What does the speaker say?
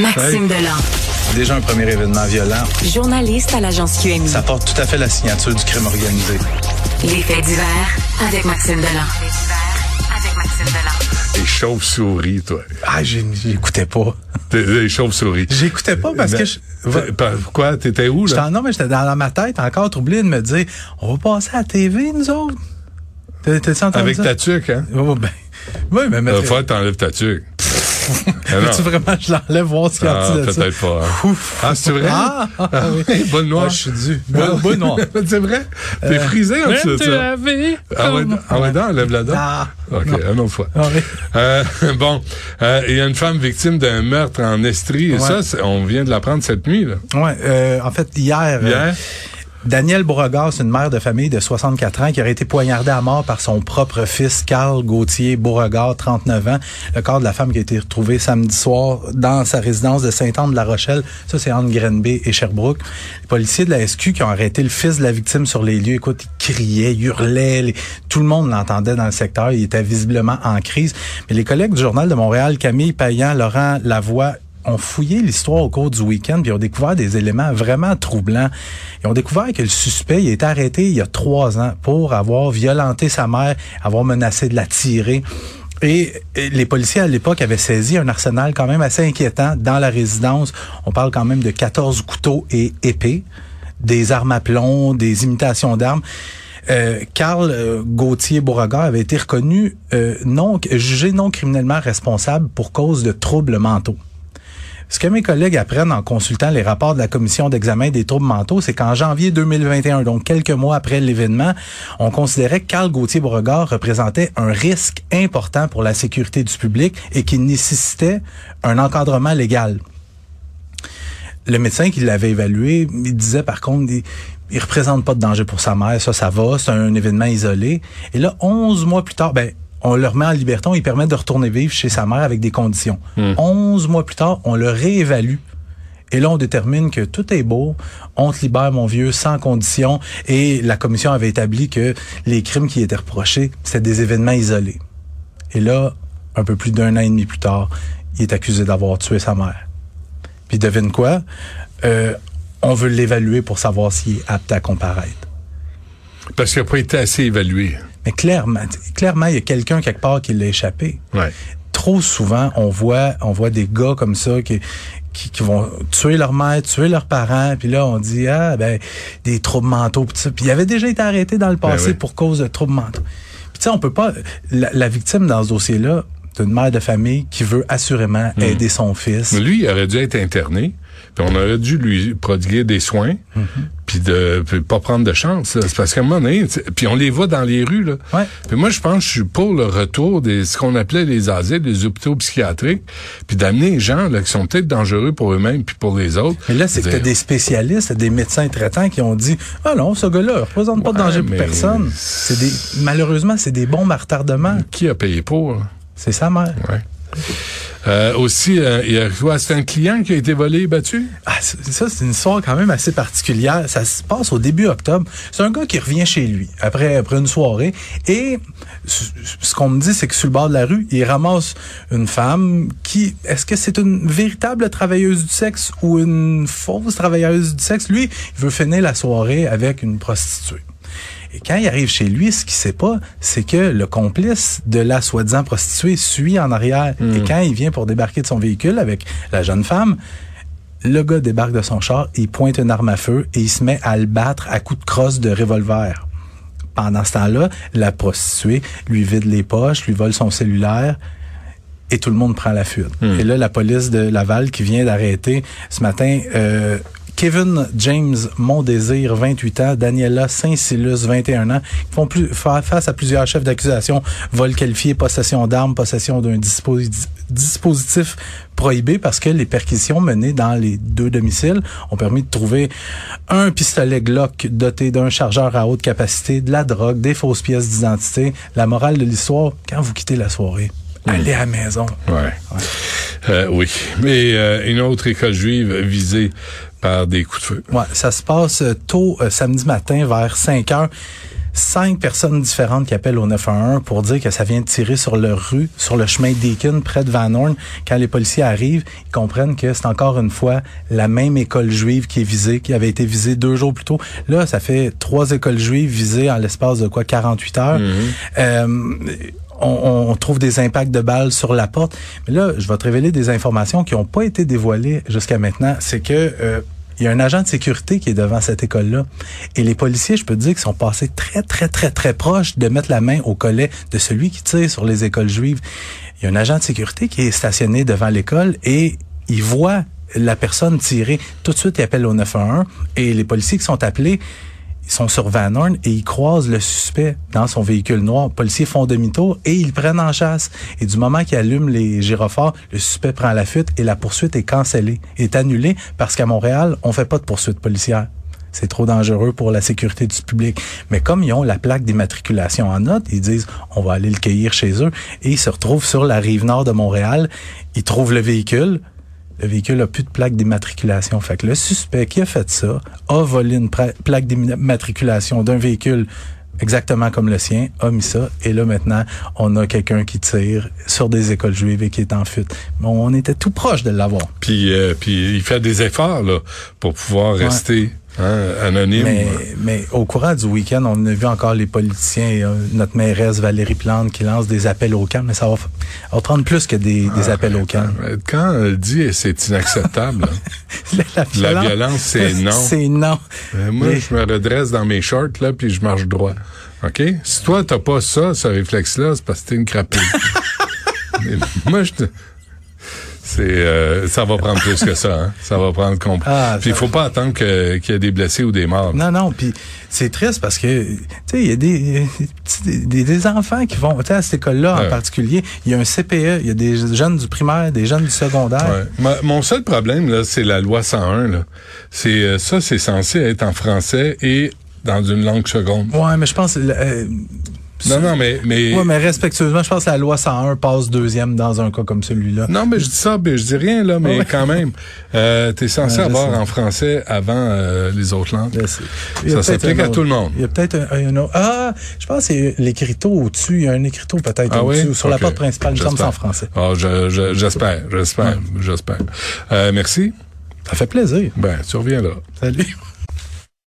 Maxime Delan. Déjà un premier événement violent. Journaliste à l'agence QMI. Ça porte tout à fait la signature du crime organisé. Les faits divers avec Maxime Delan. Avec Maxime Delan. Les chauves-souris, toi. Ah, j'ai- j'écoutais pas. T'es- Les chauves-souris. J'écoutais pas parce que je... Pourquoi? T'étais où, là? non, mais j'étais dans, dans ma tête encore troublé de me dire, on va passer à la TV, nous autres? T'as- T'as-tu entendu Avec ça? ta tuque, hein? Oh, ben, oui, mais La mais fois, t'enlèves ta tuque. Ah, non. Veux-tu vraiment je l'enlève voir ce qu'il y a Ah, en de ça? peut-être pas. hein. Ouf. Ah, c'est vrai? Ah, ah, oui. Bonne noire. Ah, je suis dû. Bonne, bonne noire. c'est vrai? T'es frisé en dessous de ça? Ah ouais, ah ouais, non, lève la dent. Ah. OK, une autre fois. Oui. Euh, bon, euh, il y a une femme victime d'un meurtre en Estrie. Et Ouais. ça, on vient de l'apprendre cette nuit. Là. Ouais, euh, en fait, hier, euh, Hier? Danielle Beauregard, c'est une mère de famille de 64 ans qui aurait été poignardée à mort par son propre fils, Carl Gauthier Beauregard, 39 ans. Le corps de la femme qui a été retrouvé samedi soir dans sa résidence de Saint-Anne-de-la-Rochelle. Ça, c'est entre Grenby et Sherbrooke. Les policiers de la SQ qui ont arrêté le fils de la victime sur les lieux, écoute, ils hurlaient, les- tout le monde l'entendait dans le secteur. Il était visiblement en crise. Mais les collègues du Journal de Montréal, Camille Payan, Laurent Lavoie, ont fouillé l'histoire au cours du week-end puis ont découvert des éléments vraiment troublants. Ils ont découvert que le suspect il été arrêté il y a trois ans pour avoir violenté sa mère, avoir menacé de la tirer. Et et les policiers à l'époque avaient saisi un arsenal quand même assez inquiétant dans la résidence. On parle quand même de 14 couteaux et épées, des armes à plomb, des imitations d'armes. Euh, Carl euh, Gauthier Beauregard avait été reconnu euh, non jugé non criminellement responsable pour cause de troubles mentaux. Ce que mes collègues apprennent en consultant les rapports de la commission d'examen des troubles mentaux, c'est qu'en janvier 2021, donc quelques mois après l'événement, on considérait que Carl Gauthier Beauregard représentait un risque important pour la sécurité du public et qu'il nécessitait un encadrement légal. Le médecin qui l'avait évalué, il disait par contre, il, il représente pas de danger pour sa mère, ça, ça va, c'est un événement isolé. Et là, 11 mois plus tard, ben, on le remet en liberté, on lui permet de retourner vivre chez sa mère avec des conditions. 11 mois plus tard, on le réévalue. Et là, on détermine que tout est beau, on te libère, mon vieux, sans condition. Et la commission avait établi que les crimes qui étaient reprochés, c'était des événements isolés. Et là, un peu plus d'un an et demi plus tard, il est accusé d'avoir tué sa mère. Puis devine quoi? Euh, on veut l'évaluer pour savoir s'il est apte à comparaître. Parce qu'il n'a pas été assez évalué. Mais clairement, clairement, il y a quelqu'un quelque part qui l'a échappé. Ouais. Trop souvent, on voit, on voit des gars comme ça qui, qui, qui vont tuer leur mère, tuer leurs parents, puis là on dit ah ben des troubles mentaux, ça. Puis il avait déjà été arrêté dans le passé oui. pour cause de troubles mentaux. Puis tu sais, on peut pas. La, la victime dans ce dossier-là, c'est une mère de famille qui veut assurément aider son fils. Mais lui, il aurait dû être interné, puis on aurait dû lui prodiguer des soins, Mm-hmm. Puis de puis pas prendre de chance. C'est parce qu'à un moment donné, puis on les voit dans les rues. Là. Ouais. Puis moi, je pense que je suis pour le retour des ce qu'on appelait les asiles, les hôpitaux psychiatriques, puis d'amener les gens là, qui sont peut-être dangereux pour eux-mêmes puis pour les autres. Mais là, c'est que des spécialistes, des médecins traitants qui ont dit Ah non, ce gars-là ne représente pas de danger pour personne. C'est des malheureusement, c'est des bombes à retardement. Qui a payé pour? là? C'est sa mère. Ouais. Euh, aussi, euh, il y a? C'est un client qui a été volé et battu? Ah, ça, c'est une histoire quand même assez particulière. Ça se passe au début octobre. C'est un gars qui revient chez lui après, après une soirée. Et ce qu'on me dit, c'est que sur le bord de la rue, il ramasse une femme qui... Est-ce que c'est une véritable travailleuse du sexe ou une fausse travailleuse du sexe? Lui, il veut finir la soirée avec une prostituée. Et quand il arrive chez lui, ce qu'il sait pas, c'est que le complice de la soi-disant prostituée suit en arrière. Et quand il vient pour débarquer de son véhicule avec la jeune femme, le gars débarque de son char, il pointe une arme à feu et il se met à le battre à coups de crosse de revolver. Pendant ce temps-là, la prostituée lui vide les poches, lui vole son cellulaire et tout le monde prend la fuite. Et là, la police de Laval qui vient d'arrêter ce matin euh, Kevin James Mondésir, 28 ans, Daniela Saint-Silus, 21 ans, qui font plus, fa- face à plusieurs chefs d'accusation, vol qualifié, possession d'armes, possession d'un disposi- dispositif prohibé parce que les perquisitions menées dans les deux domiciles ont permis de trouver un pistolet Glock doté d'un chargeur à haute capacité, de la drogue, des fausses pièces d'identité. La morale de l'histoire, quand vous quittez la soirée, allez à la maison. Ouais. Euh, oui. Mais euh, une autre école juive visée par des coups de feu. Ouais, ça se passe euh, tôt euh, samedi matin vers 5 heures. cinq personnes différentes qui appellent au 911 pour dire que ça vient de tirer sur leur rue, sur le chemin Deacon, près de Van Horn. Quand les policiers arrivent, ils comprennent que c'est encore une fois la même école juive qui est visée, qui avait été visée deux jours plus tôt. Là, ça fait trois écoles juives visées en l'espace de quoi 48 heures. Euh, on, trouve des impacts de balles sur la porte. Mais là, je vais te révéler des informations qui n'ont pas été dévoilées jusqu'à maintenant. C'est que euh, il y a un agent de sécurité qui est devant cette école-là. Et les policiers, je peux te dire, qu'ils sont passés très, très, très, très proches de mettre la main au collet de celui qui tire sur les écoles juives. Il y a un agent de sécurité qui est stationné devant l'école et il voit la personne tirer. Tout de suite, il appelle au 911 et les policiers qui sont appelés, ils sont sur Van Horn et ils croisent le suspect dans son véhicule noir. Les policiers font demi-tour et ils prennent en chasse. Et du moment qu'ils allument les gyrophares, le suspect prend la fuite et la poursuite est cancellée, est annulée parce qu'à Montréal, on fait pas de poursuite policière. C'est trop dangereux pour la sécurité du public. Mais comme ils ont la plaque d'immatriculation en note, ils disent on va aller le cueillir chez eux et ils se retrouvent sur la rive nord de Montréal. Ils trouvent le véhicule, le véhicule a plus de plaque d'immatriculation. Fait que le suspect qui a fait ça a volé une plaque d'immatriculation d'un véhicule exactement comme le sien, a mis ça, et là maintenant, on a quelqu'un qui tire sur des écoles juives et qui est en fuite. On était tout proche de l'avoir. Puis, euh, puis il fait des efforts là pour pouvoir ouais. rester Hein, anonyme. Mais, mais, au courant du week-end, on a vu encore les politiciens, euh, notre mairesse Valérie Plante qui lance des appels au calme, mais ça va, ça va prendre plus que des, des Ah, appels au calme. Quand elle dit c'est inacceptable, la, la violence, c'est non. C'est non. Euh, moi, Mais- je me redresse dans mes shorts là, puis je marche droit. OK? Si toi, t'as pas ça, ce réflexe-là, c'est parce que t'es une crapule. Moi, je te... C'est, euh, ça va prendre plus que ça. Hein? Ça va prendre compl- Ah, Puis il faut pas attendre qu'il y ait des blessés ou des morts. Non, non, puis c'est triste parce que, tu sais, il y a des, des, des enfants qui vont, tu sais, à cette école-là Ouais. en particulier, il y a un CPE, il y a des jeunes du primaire, des jeunes du secondaire. Ouais. Ma- mon seul problème, là, c'est la loi 101. Là. C'est, euh, ça, c'est censé être en français et dans une langue seconde. Ouais, mais je pense, euh, Non, non, mais... mais... ouais, mais respectueusement, je pense que la loi 101 passe deuxième dans un cas comme celui-là. Non, mais je dis ça, mais je dis rien, là, mais Ouais. quand même, euh, t'es censé Ouais, je avoir sais. en français avant euh, les autres langues. Ça s'applique à tout le monde. Il y a peut-être un, un autre. Ah, je pense que c'est l'écriteau au-dessus. Il y a un écriteau peut-être Ah au-dessus. oui? Sur la porte principale, semble que c'est en français. Ah, je- je- j'espère, j'espère, j'espère. Euh, merci. Ça fait plaisir. Ben, tu reviens là. Salut.